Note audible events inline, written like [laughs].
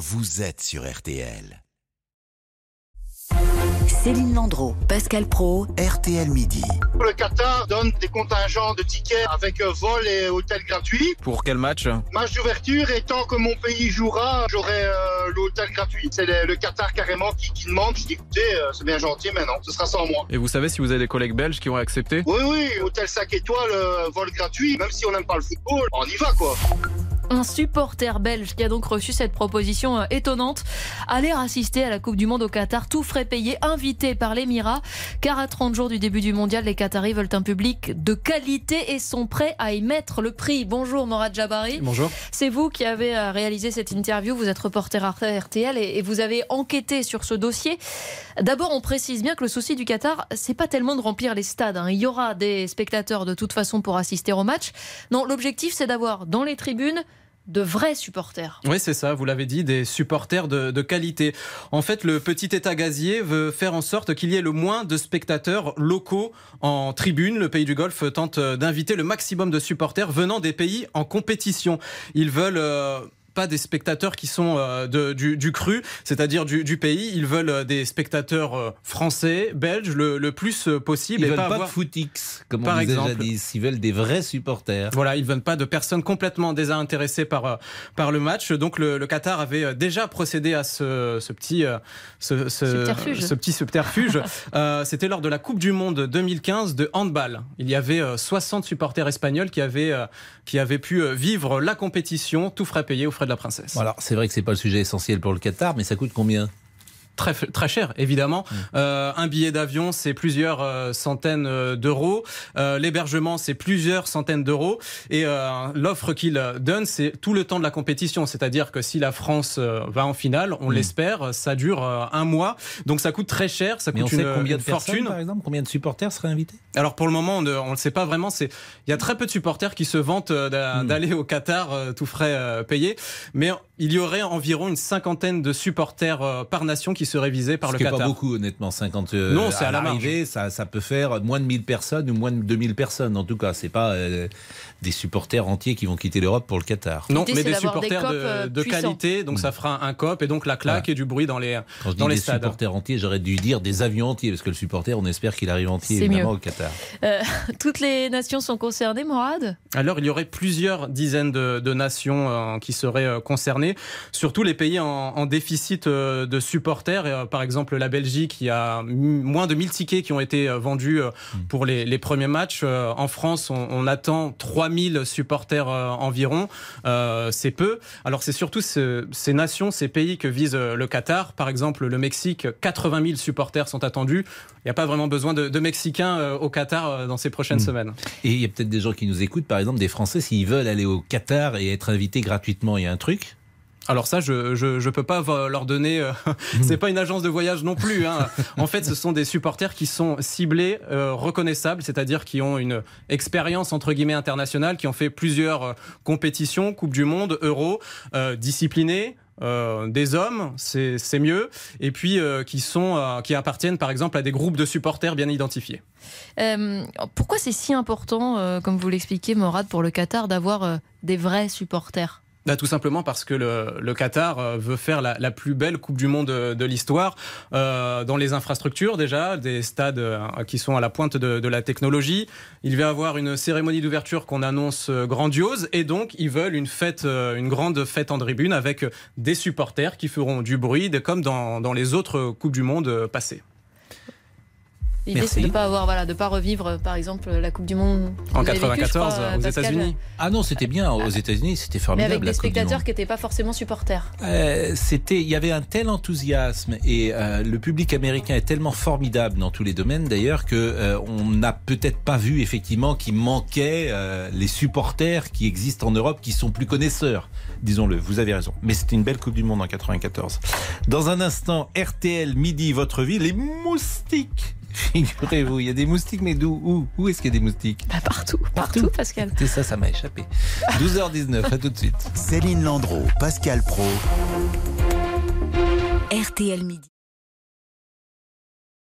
vous êtes sur RTL. Céline Landreau, Pascal Pro, RTL Midi. Le Qatar donne des contingents de tickets avec euh, vol et hôtel gratuit. Pour quel match? Match d'ouverture et tant que mon pays jouera, j'aurai euh, l'hôtel gratuit. C'est le, le Qatar carrément qui, qui demande. Je dis écoutez, euh, c'est bien gentil, mais non, ce sera sans moi. Et vous savez si vous avez des collègues belges qui ont accepté? Oui, oui, hôtel 5 étoiles, euh, vol gratuit. Même si on n'aime pas le football, on y va quoi. Un supporter belge qui a donc reçu cette proposition euh, étonnante, aller assister à la Coupe du Monde au Qatar, tout frais payé, invité par l'Émirat, car à 30 jours du début du mondial, les Qataris veulent un public de qualité et sont prêts à y mettre le prix. Bonjour Morad Jabari. Bonjour. C'est vous qui avez euh, réalisé cette interview, vous êtes reporter à RTL et et vous avez enquêté sur ce dossier. D'abord, on précise bien que le souci du Qatar, c'est pas tellement de remplir les stades. hein. Il y aura des spectateurs de toute façon pour assister au match. Non, l'objectif, c'est d'avoir dans les tribunes de vrais supporters. Oui, c'est ça, vous l'avez dit, des supporters de, qualité. En fait, le petit État gazier veut faire en sorte qu'il y ait le moins de spectateurs locaux en tribune. Le pays du Golfe tente d'inviter le maximum de supporters venant des pays en compétition. Ils veulent... euh, pas des spectateurs qui sont euh, de- du, du cru, c'est-à-dire du, du pays. Ils veulent euh, des spectateurs euh, français, belges, le, le plus possible. Ils et veulent pas, avoir- de footix, comme Par on disait exemple. jadis. Ils veulent des vrais supporters. Voilà, ils ne veulent pas de personnes complètement désintéressées par, par le match. Donc le, le Qatar avait déjà procédé à ce, ce petit, ce, ce- Subterfuge. ce petit subterfuge. [laughs] Euh, C'était lors de la Coupe du Monde 2015 de handball. Il y avait euh, 60 supporters espagnols qui avaient, qui avaient pu vivre la compétition, tout frais payé aux frais de c'est vrai que c'est pas le sujet essentiel pour le Qatar, mais ça coûte combien? Très, très cher, évidemment. Euh, un billet d'avion, c'est plusieurs euh, centaines euh, d'euros. Euh, L'hébergement, c'est plusieurs centaines d'euros. Et euh, l'offre qu'il donne, c'est tout le temps de la compétition. C'est-à-dire que si la France va en finale, on Mm. l'espère, ça dure un mois. Donc ça coûte très cher, ça Mais on coûte sait une, combien de fortune. par exemple Combien de supporters seraient invités? Alors pour le moment, on ne on le sait pas vraiment. Il y a très peu de supporters qui se vantent Hmm. d'aller au Qatar tout frais payé, mais il y aurait environ une cinquantaine de supporters euh, par nation qui seraient visés par Ce le qui est Qatar. pas beaucoup, honnêtement. 50 euh, Non, c'est à la marge. l'arrivée, ça, ça peut faire moins de 1000 personnes ou moins de 2000 personnes. En tout cas, c'est pas euh, des supporters entiers qui vont quitter l'Europe pour le Qatar. Non, mais des supporters de, euh, de qualité, donc ça fera un cop et donc la claque Voilà. et du bruit dans les. Quand je dis dans les des stades. supporters entiers, j'aurais dû dire des avions entiers, parce que le supporter, on espère qu'il arrive entier, C'est évidemment, mieux. au Qatar. Euh, [laughs] toutes les nations sont concernées, Morad Alors il y aurait plusieurs dizaines de, de nations euh, qui seraient euh, surtout les pays en, en déficit euh, de supporters. Euh, par exemple la Belgique, il y a moins de 1000 tickets qui ont été euh, vendus euh, pour les, les premiers matchs. En France, on, on attend 3000 supporters environ. Euh, c'est peu. Alors c'est surtout ce- ces nations, ces pays que vise le Qatar. Par exemple le Mexique, 80 000 supporters sont attendus. Il n'y a pas vraiment besoin de, de Mexicains au Qatar dans ces prochaines Mm. semaines. Et il y a peut-être des gens qui nous écoutent, par exemple des Français, s'ils veulent aller au Qatar et être invités gratuitement, il y a un truc? Alors ça, je je peux pas leur donner. euh, [laughs] c'est pas une agence de voyage non plus. hein. En fait, ce sont des supporters qui sont ciblés, euh, reconnaissables, c'est-à-dire qui ont une expérience entre guillemets internationale, qui ont fait plusieurs euh, compétitions, Coupe du Monde, Euro, euh, disciplinés. des hommes, c'est mieux, et puis qui sont qui appartiennent par exemple à des groupes de supporters bien identifiés. Pourquoi c'est si important, comme vous l'expliquez, Morad, pour le Qatar, d'avoir des vrais supporters? Bah, tout simplement parce que le, le Qatar euh, veut faire la, la plus belle Coupe du Monde de, de l'histoire euh, dans les infrastructures déjà, des stades euh, qui sont à la pointe de, de la technologie. Il va avoir une cérémonie d'ouverture qu'on annonce euh, grandiose et donc ils veulent une fête, euh, une grande fête en tribune avec euh, des supporters qui feront du bruit, comme dans, dans les autres Coupes du Monde euh, passées. L'idée, c'est de ne pas avoir, voilà, de pas revivre, euh, par exemple, la Coupe du Monde En Vous avez vécu, je 94 crois, aux États-Unis. Ah non, c'était bien aux États-Unis, c'était mais formidable. avec des la Coupe du spectateurs Monde. qui n'étaient pas forcément supporters. Euh, c'était, il y avait un tel enthousiasme et euh, le public américain est tellement formidable dans tous les domaines d'ailleurs que euh, on n'a peut-être pas vu effectivement qu'il manquait euh, les supporters qui existent en Europe qui sont plus connaisseurs, disons-le. Vous avez raison. Mais c'était une belle Coupe du Monde en 94. Dans un instant, RTL midi votre vie, les moustiques. Figurez-vous, il y a des moustiques, mais d'où Où, où est-ce qu'il y a des moustiques Bah, partout, partout, Partout. Pascal. C'est ça, ça m'a échappé. 12h19, à tout de suite. Céline Landreau, Pascal Pro. RTL Midi.